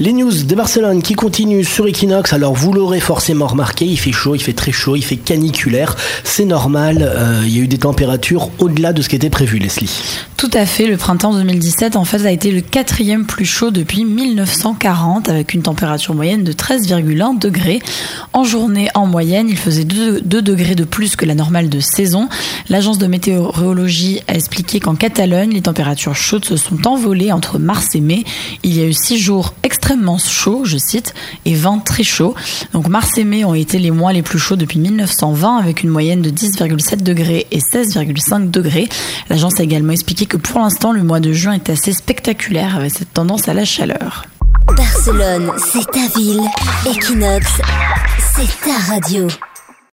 Les news de Barcelone qui continuent sur Equinox. Alors vous l'aurez forcément remarqué, il fait chaud, il fait très chaud, il fait caniculaire. C'est normal, euh, il y a eu des températures au-delà de ce qui était prévu, Leslie. Tout à fait, le printemps 2017 en fait a été le quatrième plus chaud depuis 1940 avec une température moyenne de 13,1 degrés. En journée, en moyenne, il faisait 2, 2 degrés de plus que la normale de saison. L'agence de météorologie a expliqué qu'en Catalogne, les températures chaudes se sont envolées entre mars et mai. Il y a eu 6 jours extrêmement chauds, je cite, et 20 très chauds. Donc mars et mai ont été les mois les plus chauds depuis 1920 avec une moyenne de 10,7 degrés et 16,5 degrés. L'agence a également expliqué que pour l'instant, le mois de juin est assez spectaculaire avec cette tendance à la chaleur. Barcelone, c'est ta ville. Equinox, c'est ta radio.